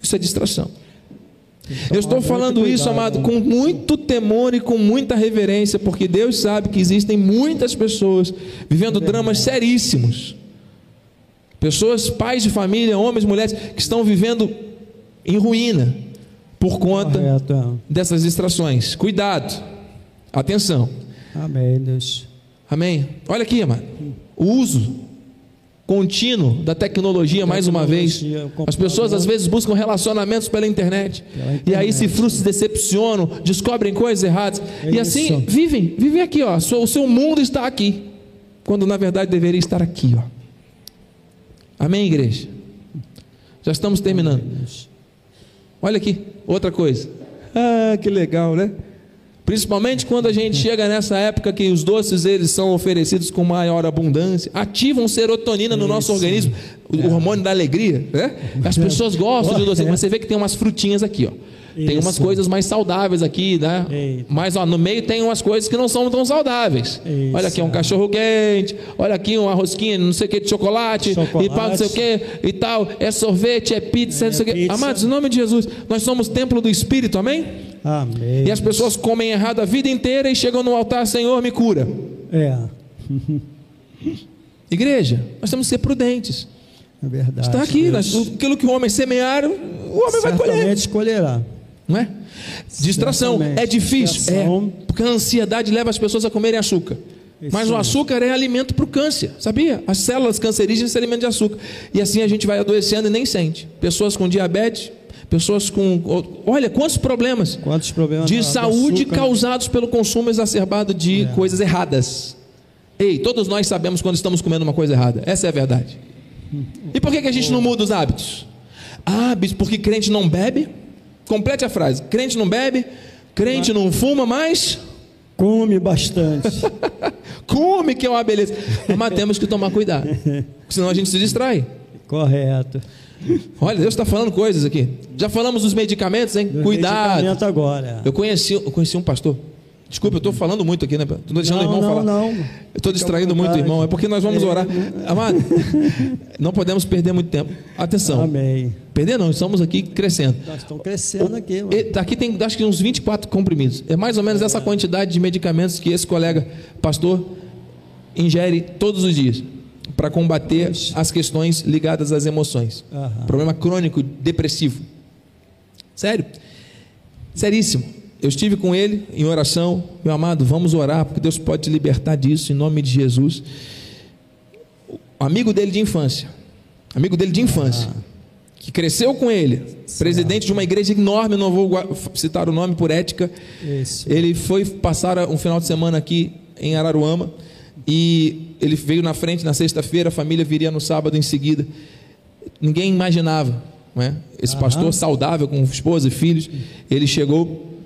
Isso é distração. Eu estou muito falando isso, amado, né? com muito temor e com muita reverência, porque Deus sabe que existem muitas pessoas vivendo dramas seríssimos. Pessoas, pais de família, homens, mulheres, que estão vivendo em ruína por conta Correto. é. dessas distrações. Cuidado. Atenção. Amém, Deus. Amém. Olha aqui, amado. O uso contínuo da tecnologia, mais uma vez. Tecnologia, As pessoas às vezes buscam relacionamentos pela internet. Pela E aí se internet. frustram, se decepcionam, descobrem coisas erradas. É e assim isso. vivem, vivem aqui, ó. O seu mundo está aqui. Quando na verdade deveria estar aqui, ó. Amém, igreja? Já estamos terminando. Olha aqui, outra coisa. Ah, que legal, né? Principalmente quando a gente chega nessa época que os doces eles são oferecidos com maior abundância, ativam serotonina no nosso Isso. organismo, o hormônio da alegria, né? As pessoas gostam de doce, mas você vê que tem umas frutinhas aqui, ó. Tem umas Isso. coisas mais saudáveis aqui, né? Eita. Mas ó, no meio tem umas coisas que não são tão saudáveis. Isso. Olha aqui um cachorro quente, olha aqui uma rosquinha, não sei o que de chocolate, Chocolate. e pá, não sei o que e tal. É sorvete, é pizza, É não sei o que. Amados, em nome de Jesus, nós somos templo do Espírito, amém? Amém. E as pessoas comem errado a vida inteira e chegam no altar, Senhor, me cura. É, Igreja, nós temos que ser prudentes. é verdade. Está aqui, Deus nós- aquilo que o homem semear, o homem vai colher. Escolherá. Não é? Distração. Certamente. É difícil. Distração. É. Porque a ansiedade leva as pessoas a comerem açúcar. Isso Mas o açúcar é alimento para o câncer, sabia? As células cancerígenas são alimento de açúcar. E assim a gente vai adoecendo e nem sente. Pessoas com diabetes, pessoas com. Olha, quantos problemas Quantos problemas de saúde açúcar? causados pelo consumo exacerbado de É. coisas erradas. Ei, todos nós sabemos quando estamos comendo uma coisa errada. Essa é a verdade. E por que, que a gente não muda os hábitos? Hábitos, porque crente não bebe. Complete a frase: crente não bebe, crente não fuma, mas Come bastante. come, que é uma beleza. Mas temos que tomar cuidado, senão a gente se distrai. Correto. Olha, Deus está falando coisas aqui. Já falamos dos medicamentos, hein? Do Cuidado. medicamento agora. Eu conheci, eu conheci um pastor. Desculpa, eu estou falando muito aqui, né? Estou deixando Não, o irmão não, falar. não. Eu estou distraindo muito o irmão. É porque nós vamos É. orar. Amado, não podemos perder muito tempo. Atenção. Amém. Perder não, estamos aqui crescendo. Nós estamos crescendo aqui, mano. Aqui tem acho que uns 24 comprimidos. É mais ou menos essa quantidade de medicamentos que esse colega pastor ingere todos os dias para combater as questões ligadas às emoções. Problema crônico depressivo. Sério? Seríssimo. Eu estive com ele em oração, meu amado, vamos orar, porque Deus pode te libertar disso em nome de Jesus. O amigo dele de infância, amigo dele de infância, que cresceu com ele, presidente de uma igreja enorme, não vou citar o nome por ética, Isso. ele foi passar um final de semana aqui em Araruama e ele veio na frente na sexta-feira, a família viria no sábado em seguida. Ninguém imaginava, não é? Esse Aham. pastor saudável com esposa e filhos, ele chegou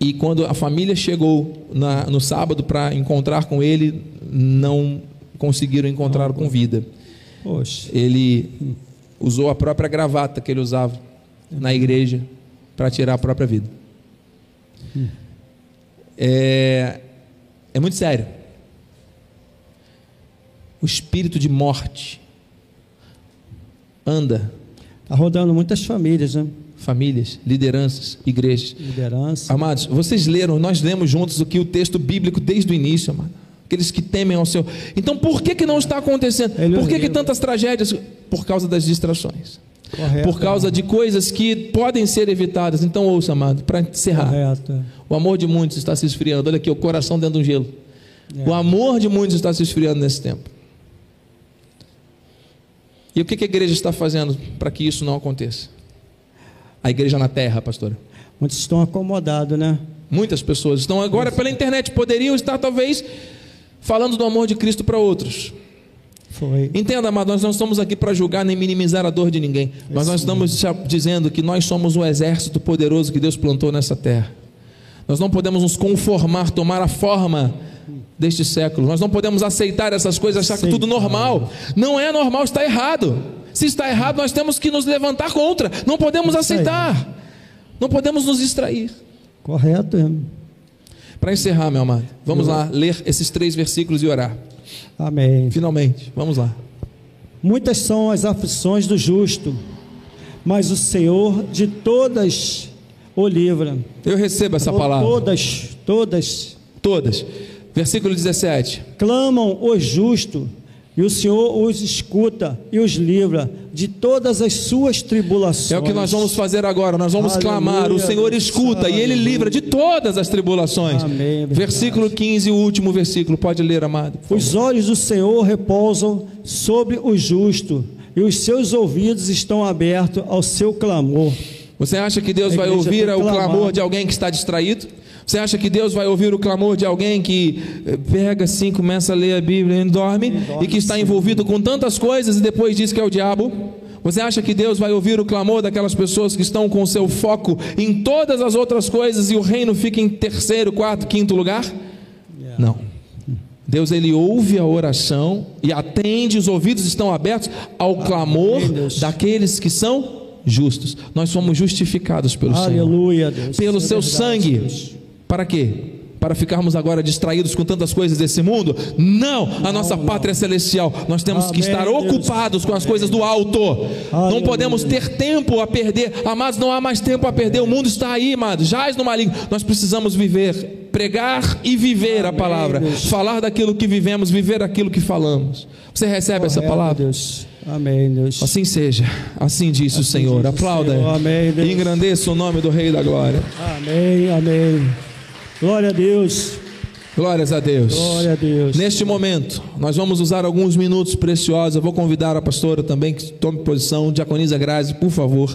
e quando a família chegou na- no sábado para encontrar com ele, não conseguiram encontrá-lo com vida. Poxa. Ele usou a própria gravata que ele usava na igreja para tirar a própria vida. É, é muito sério. O espírito de morte anda Está rodando muitas famílias, né? famílias, lideranças, igrejas. Liderança. Amados, vocês leram, nós lemos juntos aqui o texto bíblico desde o início, amado. Aqueles que temem ao Senhor. Então, por que, que não está acontecendo? Ele Por que, que tantas tragédias? Por causa das distrações. Correto. Por causa de coisas que podem ser evitadas. Então, ouça, amado, para encerrar. Correto. O amor de muitos está se esfriando. Olha aqui, o coração dentro de um gelo. É. O amor de muitos está se esfriando nesse tempo. E o que a igreja está fazendo para que isso não aconteça? A igreja na terra, pastora. Muitos estão acomodados, né? Muitas pessoas estão agora pela internet, poderiam estar talvez falando do amor de Cristo para outros. Foi. Entenda, amado, nós não estamos aqui para julgar nem minimizar a dor de ninguém, mas nós estamos dizendo que nós somos o exército poderoso que Deus plantou nessa terra. Nós não podemos nos conformar, tomar a forma deste século. Nós não podemos aceitar essas coisas, achar que tudo normal. Não é normal, está errado. Se está errado, nós temos que nos levantar contra. Não podemos aceitar. Não podemos nos distrair. Correto. Para encerrar, meu amado, vamos lá ler esses três versículos e orar. Amém. Finalmente, vamos lá. Muitas são as aflições do justo, mas o Senhor de todas o livra. Eu recebo essa palavra. Todas, todas Todas. Versículo 17. clamam o justo E o Senhor os escuta e os livra de todas as suas tribulações. É o que nós vamos fazer agora. Nós vamos Aleluia, clamar. O Senhor escuta e Ele livra de todas as tribulações. Amém. Versículo 15, o último versículo. Pode ler, amado. Os olhos do Senhor repousam sobre o justo, e os seus ouvidos estão abertos ao seu clamor. Você acha que Deus vai ouvir o clamor de alguém que está distraído? Você acha que Deus vai ouvir o clamor de alguém que eh, pega assim, começa a ler a Bíblia e dorme, dorme, e que está envolvido com tantas coisas e depois diz que é o diabo? Você acha que Deus vai ouvir o clamor daquelas pessoas que estão com o seu foco em todas as outras coisas e o reino fica em terceiro, quarto, quinto lugar? Não. Deus ele ouve a oração e atende, os ouvidos estão abertos ao clamor Amém, Deus. daqueles que são justos. Nós somos justificados pelo Senhor. Aleluia, Deus. Pelo é seu verdade, sangue. Deus. Para quê? Para ficarmos agora distraídos com tantas coisas desse mundo? Não, a nossa pátria é celestial. Nós temos que Amém, estar Deus. ocupados com as coisas do alto. Não Aleluia. podemos ter tempo a perder. Amados, não há mais tempo a perder. O mundo está aí, amados. Jaz no maligno. Nós precisamos viver, pregar e viver a Amém, palavra. Deus. Falar daquilo que vivemos, viver aquilo que falamos. Você recebe essa Correto, palavra? Deus. Amém, Deus. Assim seja, assim disse o Senhor. diz o Aplauda Senhor. Amém, Deus. e engrandeça o nome do Rei da Glória. Amém, amém. Glória a Deus. Glórias a Deus. Glória a Deus. Neste momento, nós vamos usar alguns minutos preciosos. Eu vou convidar a pastora também que tome posição, Diaconisa Grazi, por favor.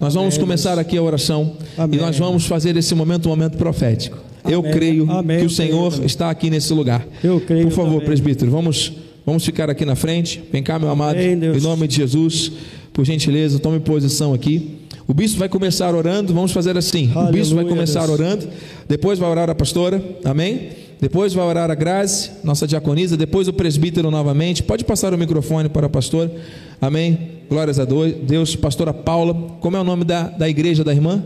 Nós vamos começar aqui a oração Amém. e nós vamos fazer esse momento um momento profético. Eu Amém. creio Amém. que o Eu creio Senhor está aqui nesse lugar. Eu creio Por favor, presbítero, vamos, vamos ficar aqui na frente. Vem cá, meu amado. Amém. Em nome de Jesus, por gentileza, tome posição aqui. O bispo vai começar orando, vamos fazer assim. o bispo vai Aleluia, começar Deus. orando, depois vai orar a pastora, amém? Depois vai orar a Grazi, nossa diaconisa, depois o presbítero novamente. Pode passar o microfone para a pastora, amém? Glórias a Deus. Pastora Paula, como é o nome da, da igreja da irmã?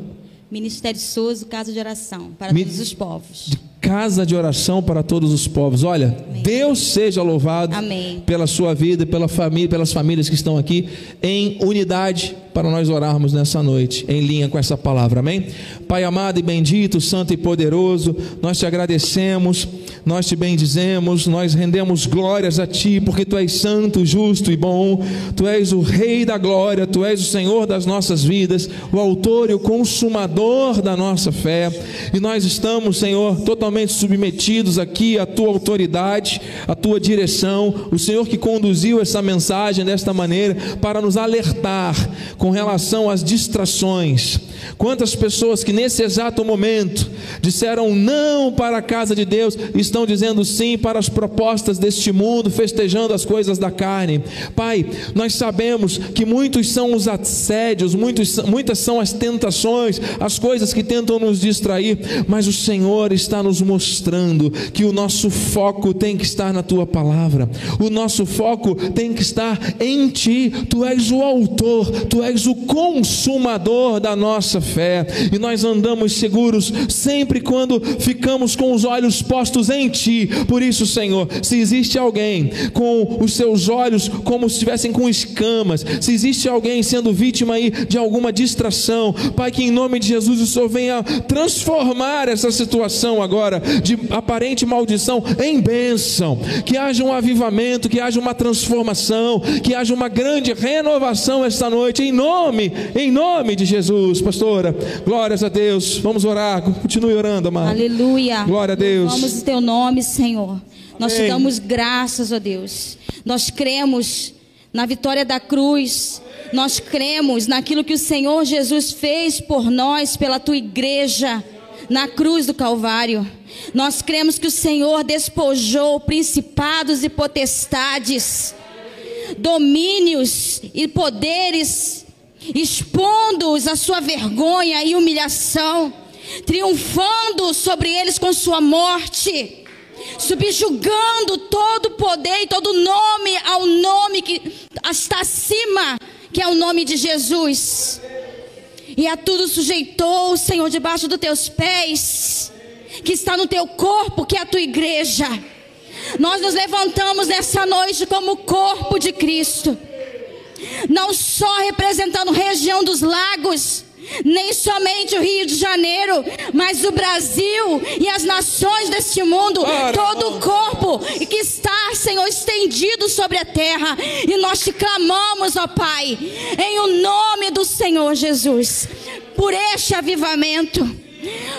Ministério Souza, Casa de Oração, para Mi- todos os povos. Casa de oração para todos os povos. Olha, Deus seja louvado Amém. pela sua vida, pela família, pelas famílias que estão aqui em unidade para nós orarmos nessa noite, em linha com essa palavra. Amém? Pai amado e bendito, santo e poderoso, nós te agradecemos, nós te bendizemos, nós rendemos glórias a ti, porque tu és santo, justo e bom. Tu és o rei da glória, tu és o Senhor das nossas vidas, o autor e o consumador da nossa fé. E nós estamos, Senhor, totalmente submetidos aqui à tua autoridade, à tua direção. O Senhor que conduziu essa mensagem desta maneira para nos alertar com relação às distrações. Quantas pessoas que nesse exato momento disseram não para a casa de Deus, estão dizendo sim para as propostas deste mundo, festejando as coisas da carne. Pai, nós sabemos que muitos são os assédios, muitos, muitas são as tentações, as coisas que tentam nos distrair, mas o Senhor está nos mostrando que o nosso foco tem que estar na tua palavra, o nosso foco tem que estar em ti. Tu és o autor, tu és o consumador da nossa fé, e nós andamos seguros sempre quando ficamos com os olhos postos em ti. Por isso, Senhor, se existe alguém com os seus olhos como se estivessem com escamas, se existe alguém sendo vítima aí de alguma distração, Pai, que em nome de Jesus o Senhor venha transformar essa situação agora de aparente maldição em bênção, que haja um avivamento, que haja uma transformação, que haja uma grande renovação esta noite, em nome, em nome de Jesus, pastora. Glórias a Deus. Vamos orar, continue orando, amado. Aleluia. Glória a Deus. Louvamos o teu nome, Senhor. Nós te Amém. damos graças, ó Deus. Nós cremos na vitória da cruz. Nós cremos naquilo que o Senhor Jesus fez por nós, pela tua igreja, na cruz do Calvário. Nós cremos que o Senhor despojou principados e potestades, domínios e poderes, expondo-os à sua vergonha e humilhação, triunfando sobre eles com sua morte, subjugando todo o poder e todo nome ao nome que está acima, que é o nome de Jesus. E a tudo sujeitou, Senhor, debaixo dos teus pés, que está no teu corpo, que é a tua igreja. Nós nos levantamos nessa noite como corpo de Cristo, não só representando região dos lagos, nem somente o Rio de Janeiro, mas o Brasil e as nações deste mundo, todo o corpo que está, Senhor, estendido sobre a terra. E nós te clamamos, ó Pai, em o nome do Senhor Jesus, por este avivamento,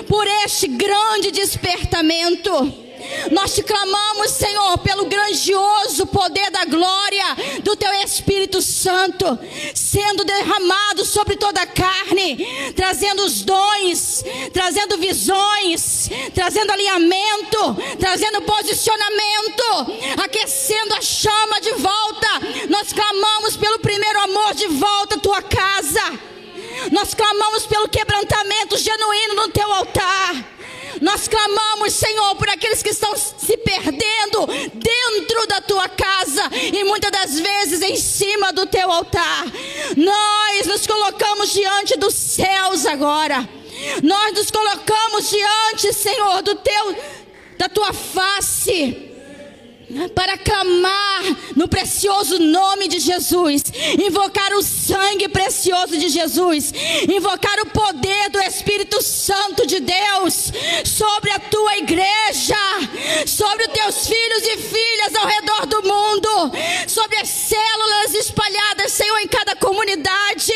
por este grande despertamento nós te clamamos, Senhor, pelo grandioso poder da glória do Teu Espírito Santo, sendo derramado sobre toda a carne, trazendo os dons, trazendo visões, trazendo alinhamento, trazendo posicionamento, aquecendo a chama de volta. Nós clamamos pelo primeiro amor de volta à tua casa. Nós clamamos pelo quebrantamento genuíno no teu altar. Nós clamamos, Senhor, por aqueles que estão se perdendo dentro da tua casa e muitas das vezes em cima do teu altar. Nós nos colocamos diante dos céus agora. Nós nos colocamos diante, Senhor, do teu da tua face para clamar no precioso nome de Jesus, invocar o sangue precioso de Jesus, invocar o poder do Espírito Santo de Deus sobre a tua igreja, sobre os teus filhos e filhas ao redor do mundo, sobre as células espalhadas, Senhor, em cada comunidade,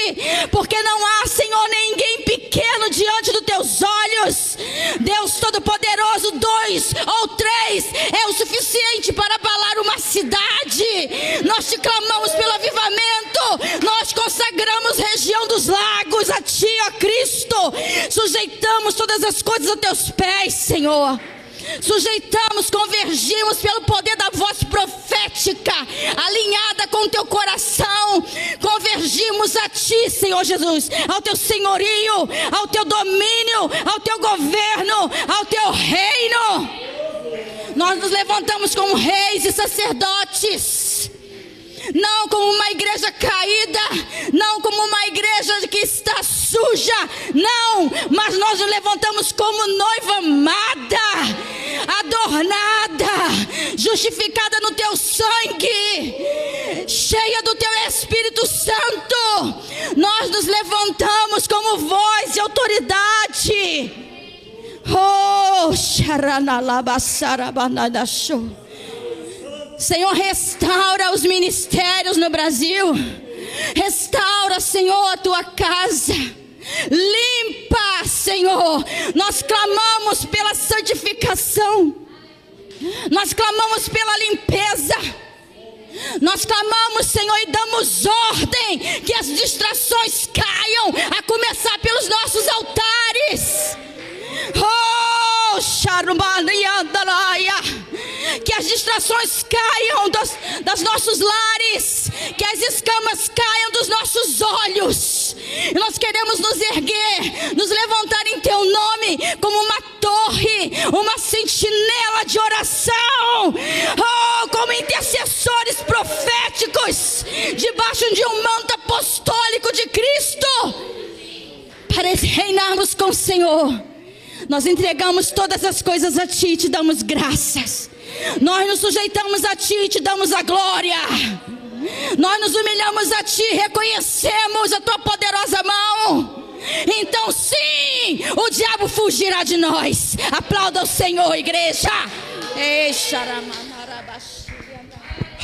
porque não há, Senhor, ninguém pequeno diante dos teus olhos. Deus Todo-Poderoso, dois ou três é o suficiente para para abalar uma cidade. Nós te clamamos pelo avivamento. Nós consagramos região dos lagos a ti, ó Cristo. Sujeitamos todas as coisas a teus pés, Senhor. Sujeitamos, convergimos pelo poder da voz profética, alinhada com o teu coração. Convergimos a ti, Senhor Jesus, ao teu senhorio, ao teu domínio, ao teu governo, ao teu reino. Nós nos levantamos como reis e sacerdotes. Não como uma igreja caída, não como uma igreja que está suja, não, mas nós nos levantamos como noiva amada, adornada, justificada no teu sangue, cheia do teu Espírito Santo. Nós nos levantamos como voz e autoridade Oh, Senhor, restaura os ministérios no Brasil. Restaura, Senhor, a tua casa. Limpa, Senhor. Nós clamamos pela santificação. Nós clamamos pela limpeza. Nós clamamos, Senhor, e damos ordem que as distrações caiam, a começar pelos nossos altares. Oh, que as distrações caiam dos, dos nossos lares, que as escamas caiam dos nossos olhos. E nós queremos nos erguer, nos levantar em Teu nome como uma torre, uma sentinela de oração, oh, como intercessores proféticos, debaixo de um manto apostólico de Cristo, para reinarmos com o Senhor nós entregamos todas as coisas a Ti e te damos graças. Nós nos sujeitamos a Ti e te damos a glória. Nós nos humilhamos a Ti, reconhecemos a Tua poderosa mão. Então, sim, o diabo fugirá de nós. Aplauda o Senhor, igreja. Ei,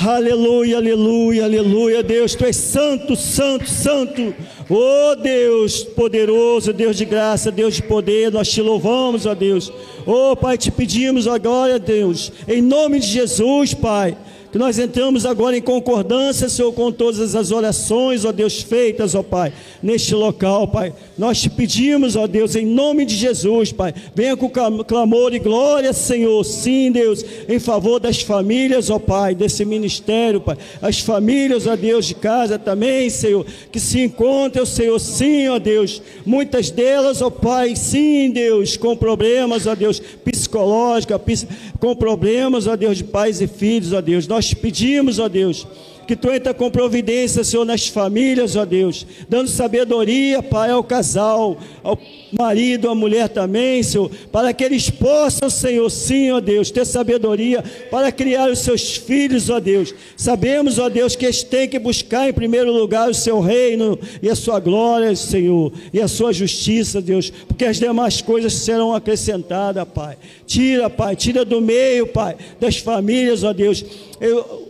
Aleluia, aleluia, aleluia. Deus, tu és santo, santo, santo. Oh Deus poderoso, Deus de graça, Deus de poder, nós te louvamos, ó Deus. Oh Pai, te pedimos agora, Deus, em nome de Jesus, Pai que nós entramos agora em concordância, Senhor, com todas as orações, ó Deus, feitas, ó Pai, neste local, Pai. Nós te pedimos, ó Deus, em nome de Jesus, Pai, venha com clamor e glória, Senhor, sim, Deus, em favor das famílias, ó Pai, desse ministério, Pai. As famílias, ó Deus, de casa também, Senhor, que se encontram, Senhor, sim, ó Deus, muitas delas, ó Pai, sim, Deus, com problemas, ó Deus, psicológicos, com problemas, ó Deus, de pais e filhos, ó Deus. Nós nós pedimos, ó Deus, que tu entra com providência, Senhor, nas famílias, ó Deus, dando sabedoria, Pai, ao casal, ao marido, à mulher também, Senhor, para que eles possam, Senhor, sim, ó Deus, ter sabedoria para criar os seus filhos, ó Deus. Sabemos, ó Deus, que eles têm que buscar em primeiro lugar o seu reino e a sua glória, Senhor, e a sua justiça, Deus, porque as demais coisas serão acrescentadas, Pai. Tira, Pai, tira do meio, Pai, das famílias, ó Deus. Eu,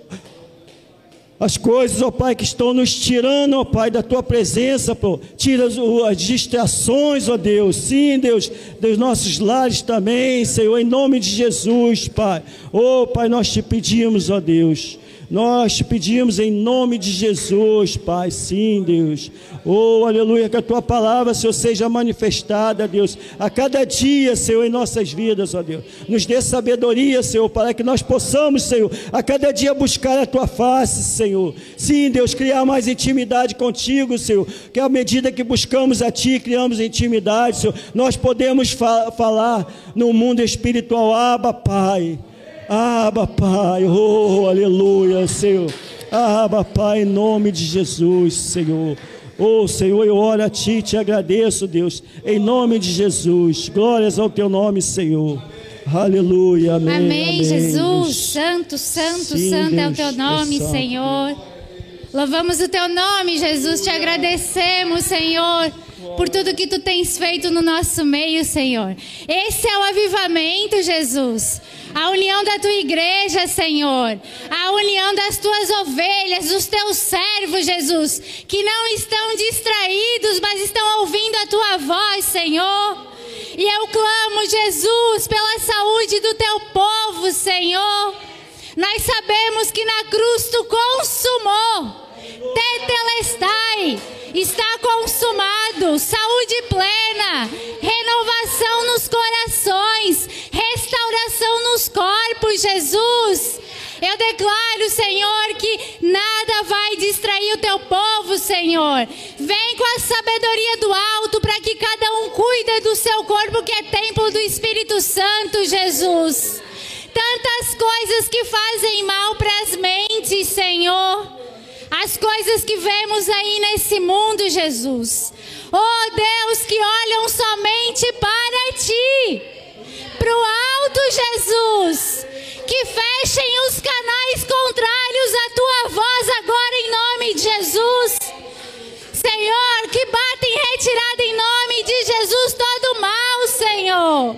as coisas, ó Pai, que estão nos tirando, ó Pai, da tua presença, pô. Tira as distrações, ó Deus. Sim, Deus, dos nossos lares também, Senhor, em nome de Jesus, Pai. Ó Pai, nós te pedimos, ó Deus. Nós te pedimos em nome de Jesus, Pai, sim, Deus. Oh, aleluia, que a tua palavra, Senhor, seja manifestada, Deus, a cada dia, Senhor, em nossas vidas, ó Deus. Nos dê sabedoria, Senhor, para que nós possamos, Senhor, a cada dia buscar a tua face, Senhor. Sim, Deus, criar mais intimidade contigo, Senhor. Que à medida que buscamos a ti, criamos intimidade, Senhor, nós podemos fa falar no mundo espiritual, Abba, Pai. Aba, Pai, oh, aleluia, Senhor. Aba, Pai, em nome de Jesus, Senhor. Oh, Senhor, eu oro a Ti, te agradeço, Deus, em nome de Jesus. Glórias ao Teu nome, Senhor. Aleluia, amém. Amém, amém Jesus. Deus. Santo, santo, Sim, santo Deus, é o Teu nome, Senhor. Louvamos o Teu nome, Jesus. Te agradecemos, Senhor por tudo que tu tens feito no nosso meio, Senhor. Esse é o avivamento, Jesus. A união da tua igreja, Senhor. A união das tuas ovelhas, dos teus servos, Jesus, que não estão distraídos, mas estão ouvindo a tua voz, Senhor. E eu clamo, Jesus, pela saúde do teu povo, Senhor. Nós sabemos que na cruz tu consumou. Tetelestai está consumado, saúde plena, renovação nos corações, restauração nos corpos, Jesus. Eu declaro, Senhor, que nada vai distrair o teu povo, Senhor. Vem com a sabedoria do alto para que cada um cuide do seu corpo, que é templo do Espírito Santo, Jesus. Tantas coisas que fazem mal para as mentes, Senhor as coisas que vemos aí nesse mundo, Jesus. Oh Deus, que olham somente para ti, para o alto, Jesus. Que fechem os canais contrários à tua voz agora em nome de Jesus. Senhor, que bata em retirada em nome de Jesus todo mal, Senhor.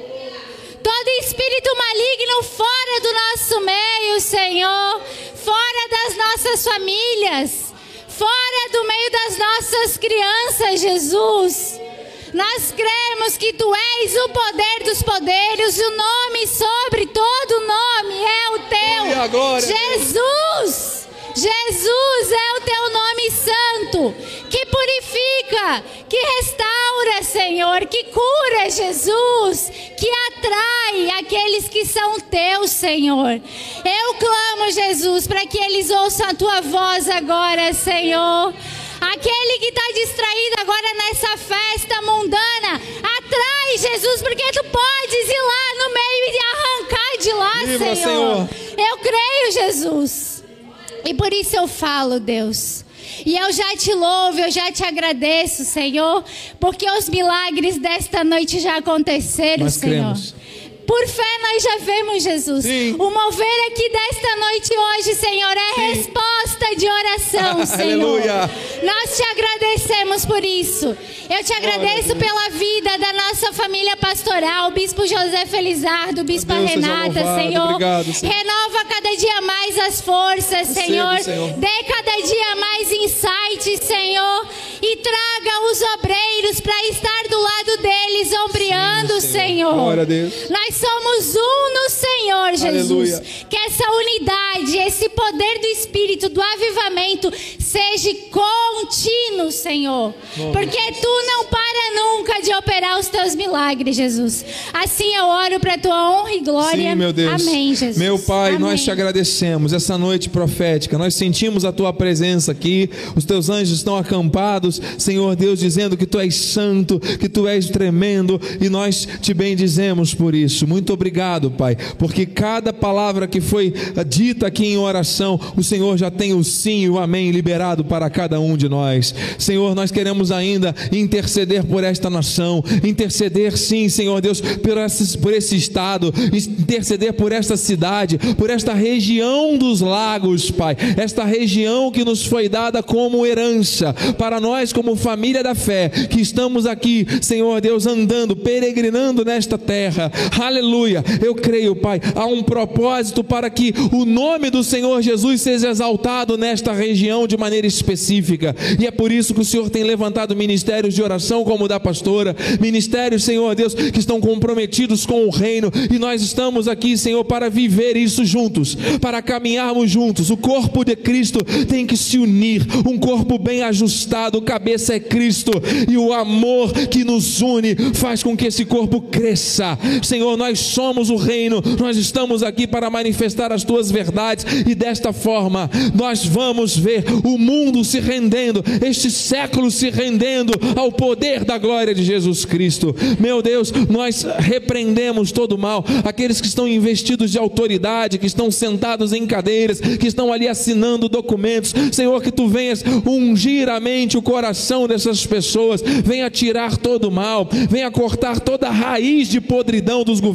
Todo espírito maligno fora do nosso meio, Senhor fora das nossas famílias, fora do meio das nossas crianças, Jesus. Nós cremos que tu és o poder dos poderes, o nome sobre todo nome é o teu. Jesus! Jesus é o teu nome santo, que purifica, que restaura, Senhor, que cura, Jesus, que atrai aqueles que são teus, Senhor. Eu clamo, Jesus, para que eles ouçam a tua voz agora, Senhor. Aquele que está distraído agora nessa festa mundana, atrai Jesus, porque tu podes ir lá no meio e arrancar de lá, Senhor. Senhor. Eu creio, Jesus. E por isso eu falo, Deus. E eu já te louvo, eu já te agradeço, Senhor, porque os milagres desta noite já aconteceram, Nós Senhor. Cremos. Por fé nós já vemos, Jesus. Sim. O mover aqui desta noite hoje, Senhor, é Sim. resposta de oração, Senhor. Aleluia. Nós te agradecemos por isso. Eu te agradeço pela vida da nossa família pastoral, Bispo José Felizardo, Bispa Deus Renata, Senhor. Obrigado, Senhor. Renova cada dia mais as forças, Senhor. Senhor. Dê cada dia mais insight, Senhor. E traga os obreiros para estar do lado deles, ombreando, Sim, Senhor. Senhor. Glória a Deus. Nós somos um no Senhor, Jesus. Aleluia. Que essa unidade, esse poder do Espírito, do avivamento, seja contínuo, Senhor. Porque tu não para nunca de operar os teus milagres, Jesus. Assim eu oro para tua honra e glória. Sim, meu Deus. Amém, Jesus. Meu Pai, Amém. nós te agradecemos essa noite profética. Nós sentimos a tua presença aqui. Os teus anjos estão acampados Senhor Deus, dizendo que Tu és santo, que Tu és tremendo, e nós te bendizemos por isso. Muito obrigado, Pai, porque cada palavra que foi dita aqui em oração, o Senhor já tem o sim e o amém liberado para cada um de nós. Senhor, nós queremos ainda interceder por esta nação, interceder sim, Senhor Deus, por esse, por esse estado, interceder por esta cidade, por esta região dos lagos, Pai, esta região que nos foi dada como herança para nós, como família da fé, que estamos aqui, Senhor Deus, andando, peregrinando nesta terra. Aleluia. Eu creio, Pai, há um propósito para que o nome do Senhor Jesus seja exaltado nesta região de maneira específica. E é por isso que o Senhor tem levantado ministérios de oração como o da pastora, ministérios, Senhor Deus, que estão comprometidos com o reino, e nós estamos aqui, Senhor, para viver isso juntos, para caminharmos juntos. O corpo de Cristo tem que se unir, um corpo bem ajustado, cabeça é Cristo, e o amor que nos une faz com que esse corpo cresça. Senhor, nós somos o reino, nós estamos aqui para manifestar as tuas verdades, e desta forma nós vamos ver o mundo se rendendo, este século se rendendo ao poder da glória de Jesus Cristo. Meu Deus, nós repreendemos todo o mal, aqueles que estão investidos de autoridade, que estão sentados em cadeiras, que estão ali assinando documentos. Senhor, que tu venhas ungir a mente, o coração dessas pessoas, venha tirar todo o mal, venha cortar toda a raiz de podridão dos governos.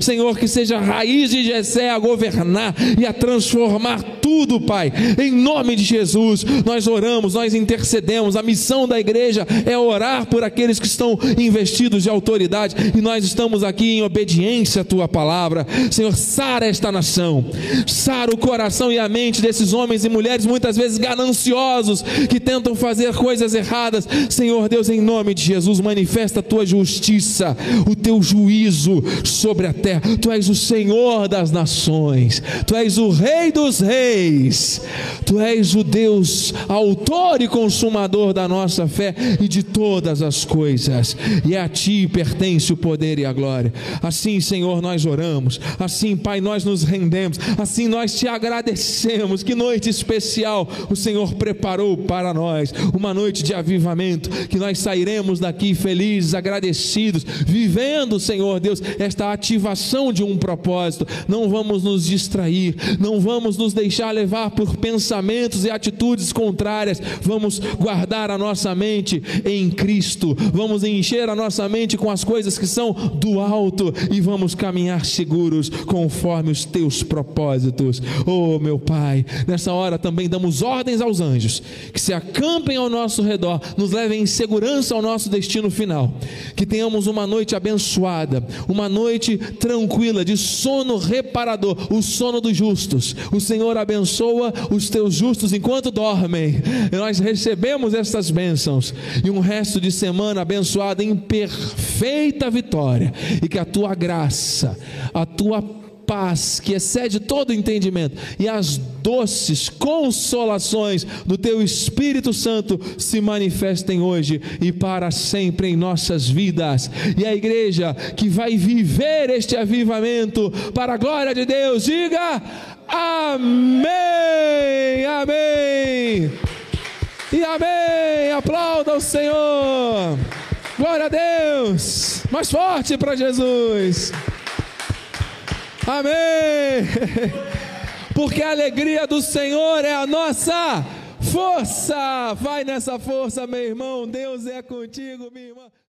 Senhor, que seja a raiz de Jessé a governar e a transformar tudo, Pai. Em nome de Jesus, nós oramos, nós intercedemos. A missão da igreja é orar por aqueles que estão investidos de autoridade e nós estamos aqui em obediência à tua palavra. Senhor, sara esta nação, sara o coração e a mente desses homens e mulheres, muitas vezes gananciosos, que tentam fazer coisas erradas. Senhor Deus, em nome de Jesus, manifesta a tua justiça, o teu juízo sobre a terra. Tu és o Senhor das nações, tu és o Rei dos Reis, tu és o Deus, autor e consumador da nossa fé e de todas as coisas, e a ti pertence o poder e a glória. Assim, Senhor, nós oramos, assim, Pai, nós nos rendemos, assim nós te agradecemos. Que noite especial o Senhor preparou para nós, uma noite de avivamento, que nós sairemos daqui felizes, agradecidos, vivendo, Senhor Deus, esta ativação de um propósito. Não vamos nos distrair, não vamos nos deixar levar por pensamentos e atitudes contrárias, vamos guardar a nossa mente em Cristo, vamos encher a nossa mente com as coisas que são do alto e vamos caminhar seguros conforme os teus propósitos. Oh, meu Pai, nessa hora também damos ordens aos anjos que se acampem ao nosso redor, nos levem em segurança ao nosso destino final. Que tenhamos uma noite abençoada, uma noite tranquila, de sono reparador, o sono dos justos. O Senhor abençoa os teus justos enquanto dormem. E nós recebemos estas bênçãos e um resto de semana abençoado em perfeita vitória. E que a tua graça, a tua paz que excede todo entendimento e as doces consolações do teu Espírito Santo se manifestem hoje e para sempre em nossas vidas. E a igreja que vai viver este avivamento para a glória de Deus, diga amém. Amém. E amém. Aplauda o Senhor. Glória a Deus. Mais forte para Jesus. Amém. Porque a alegria do Senhor é a nossa força. Vai nessa força, meu irmão. Deus é contigo, minha irmã.